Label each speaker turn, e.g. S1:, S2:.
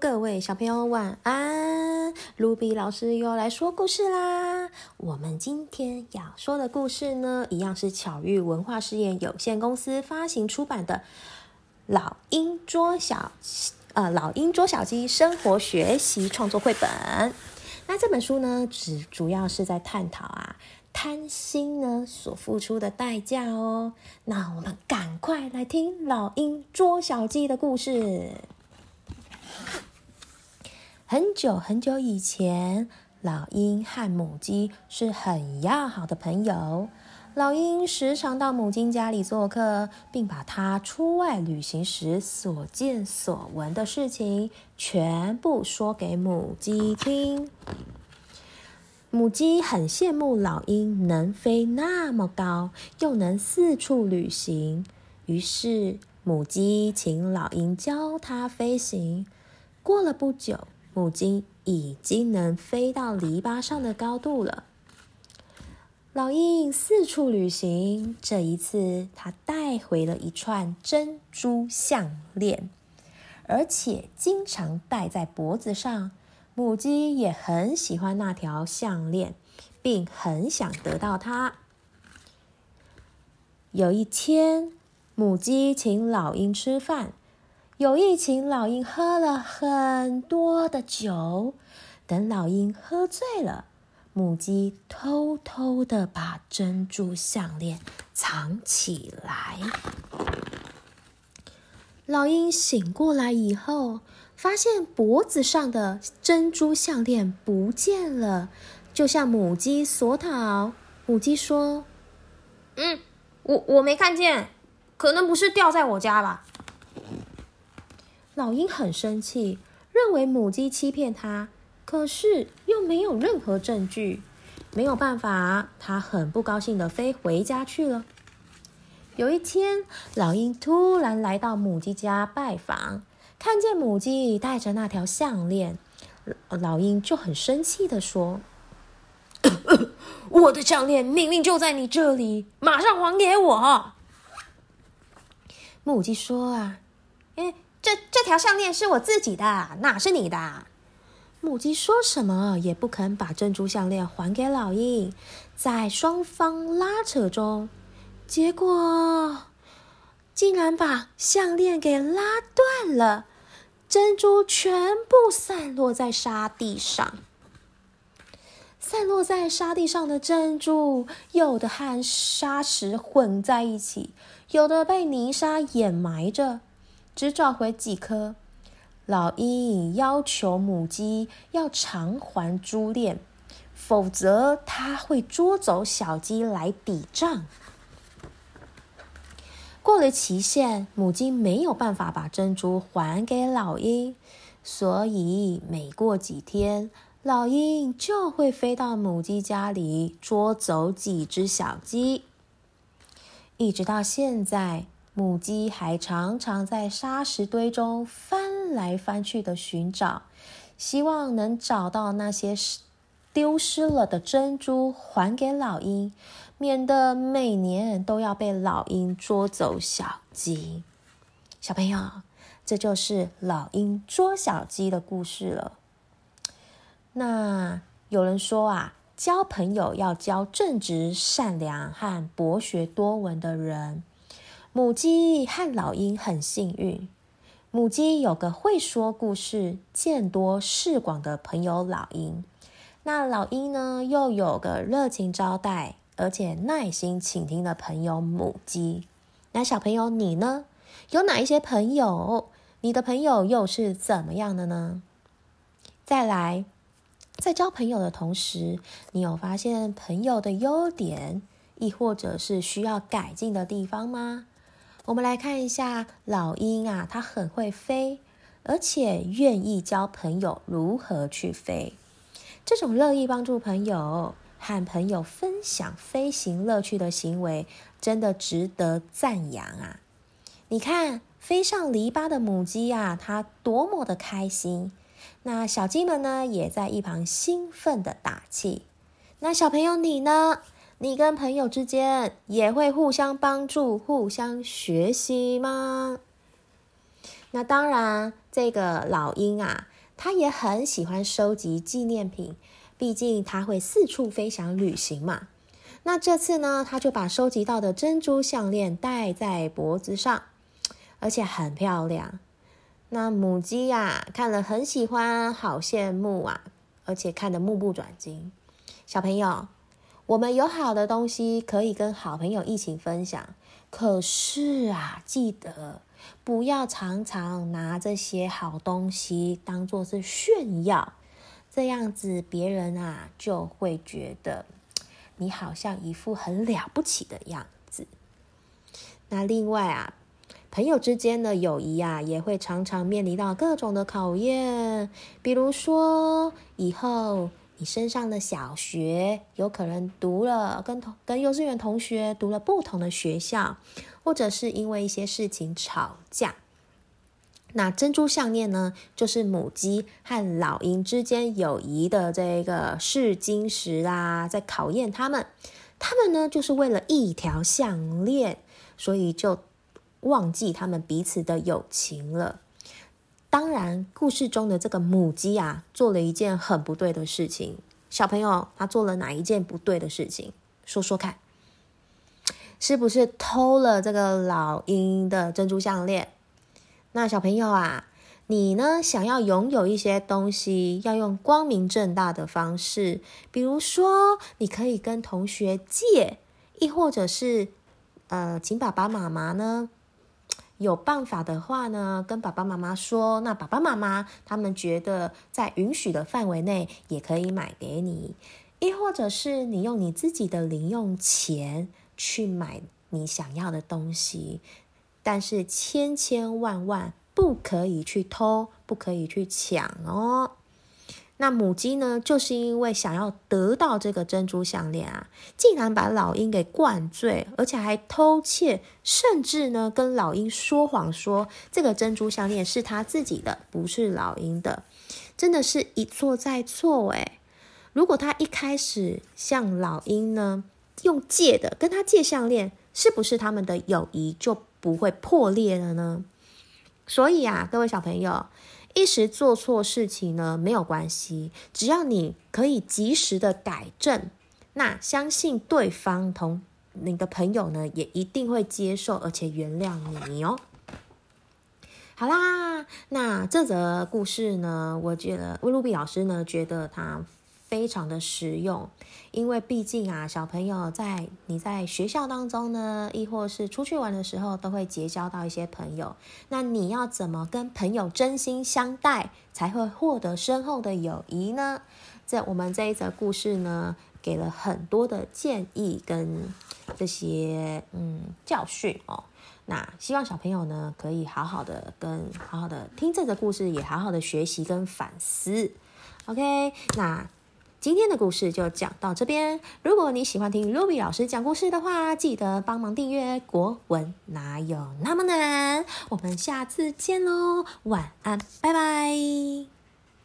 S1: 各位小朋友晚安！卢比老师又来说故事啦。我们今天要说的故事呢，一样是巧遇文化事业有限公司发行出版的《老鹰捉小呃老鹰捉小鸡生活学习创作绘本》。那这本书呢，只主要是在探讨啊贪心呢所付出的代价哦。那我们赶快来听老鹰捉小鸡的故事。很久很久以前，老鹰和母鸡是很要好的朋友。老鹰时常到母鸡家里做客，并把它出外旅行时所见所闻的事情全部说给母鸡听。母鸡很羡慕老鹰能飞那么高，又能四处旅行，于是母鸡请老鹰教它飞行。过了不久。母鸡已经能飞到篱笆上的高度了。老鹰四处旅行，这一次它带回了一串珍珠项链，而且经常戴在脖子上。母鸡也很喜欢那条项链，并很想得到它。有一天，母鸡请老鹰吃饭。有一群老鹰喝了很多的酒，等老鹰喝醉了，母鸡偷偷的把珍珠项链藏起来。老鹰醒过来以后，发现脖子上的珍珠项链不见了，就向母鸡索讨。母鸡说：“
S2: 嗯，我我没看见，可能不是掉在我家吧。”
S1: 老鹰很生气，认为母鸡欺骗它，可是又没有任何证据，没有办法，它很不高兴的飞回家去了。有一天，老鹰突然来到母鸡家拜访，看见母鸡戴着那条项链，老鹰就很生气的说：“
S2: 我的项链明明就在你这里，马上还给我！”
S1: 母鸡说：“啊，哎。”这这条项链是我自己的，哪是你的？母鸡说什么也不肯把珍珠项链还给老鹰，在双方拉扯中，结果竟然把项链给拉断了，珍珠全部散落在沙地上。散落在沙地上的珍珠，有的和沙石混在一起，有的被泥沙掩埋着。只找回几颗。老鹰要求母鸡要偿还珠链，否则它会捉走小鸡来抵账。过了期限，母鸡没有办法把珍珠还给老鹰，所以每过几天，老鹰就会飞到母鸡家里捉走几只小鸡，一直到现在。母鸡还常常在沙石堆中翻来翻去的寻找，希望能找到那些丢失了的珍珠，还给老鹰，免得每年都要被老鹰捉走小鸡。小朋友，这就是老鹰捉小鸡的故事了。那有人说啊，交朋友要交正直、善良和博学多闻的人。母鸡和老鹰很幸运，母鸡有个会说故事、见多识广的朋友老鹰，那老鹰呢又有个热情招待而且耐心倾听的朋友母鸡。那小朋友你呢？有哪一些朋友？你的朋友又是怎么样的呢？再来，在交朋友的同时，你有发现朋友的优点，亦或者是需要改进的地方吗？我们来看一下老鹰啊，它很会飞，而且愿意教朋友如何去飞。这种乐意帮助朋友和朋友分享飞行乐趣的行为，真的值得赞扬啊！你看，飞上篱笆的母鸡啊，它多么的开心。那小鸡们呢，也在一旁兴奋的打气。那小朋友你呢？你跟朋友之间也会互相帮助、互相学习吗？那当然，这个老鹰啊，它也很喜欢收集纪念品，毕竟它会四处飞翔旅行嘛。那这次呢，他就把收集到的珍珠项链戴在脖子上，而且很漂亮。那母鸡呀，看了很喜欢，好羡慕啊，而且看得目不转睛。小朋友，我们有好的东西可以跟好朋友一起分享，可是啊，记得不要常常拿这些好东西当做是炫耀，这样子别人啊就会觉得。你好像一副很了不起的样子。那另外啊，朋友之间的友谊啊，也会常常面临到各种的考验。比如说，以后你身上的小学，有可能读了跟同跟幼稚园同学读了不同的学校，或者是因为一些事情吵架。那珍珠项链呢，就是母鸡和老鹰之间友谊的这个试金石啦，在考验他们。他们呢，就是为了一条项链，所以就忘记他们彼此的友情了。当然，故事中的这个母鸡啊，做了一件很不对的事情。小朋友，他做了哪一件不对的事情？说说看，是不是偷了这个老鹰的珍珠项链？那小朋友啊，你呢？想要拥有一些东西，要用光明正大的方式，比如说，你可以跟同学借，亦或者是，呃，请爸爸妈妈呢，有办法的话呢，跟爸爸妈妈说，那爸爸妈妈他们觉得在允许的范围内，也可以买给你，亦或者是你用你自己的零用钱去买你想要的东西。但是千千万万不可以去偷，不可以去抢哦。那母鸡呢，就是因为想要得到这个珍珠项链啊，竟然把老鹰给灌醉，而且还偷窃，甚至呢跟老鹰说谎，说这个珍珠项链是他自己的，不是老鹰的，真的是一错再错诶如果他一开始向老鹰呢用借的，跟他借项链，是不是他们的友谊就？不会破裂了呢，所以啊，各位小朋友，一时做错事情呢没有关系，只要你可以及时的改正，那相信对方同你的朋友呢也一定会接受而且原谅你哦。好啦，那这则故事呢，我觉得威鲁比老师呢觉得他。非常的实用，因为毕竟啊，小朋友在你在学校当中呢，亦或是出去玩的时候，都会结交到一些朋友。那你要怎么跟朋友真心相待，才会获得深厚的友谊呢？这我们这一则故事呢，给了很多的建议跟这些嗯教训哦。那希望小朋友呢，可以好好的跟好好的听这个故事，也好好的学习跟反思。OK，那。今天的故事就讲到这边。如果你喜欢听 Ruby 老师讲故事的话，记得帮忙订阅。国文哪有那么难？我们下次见喽，晚安，拜拜。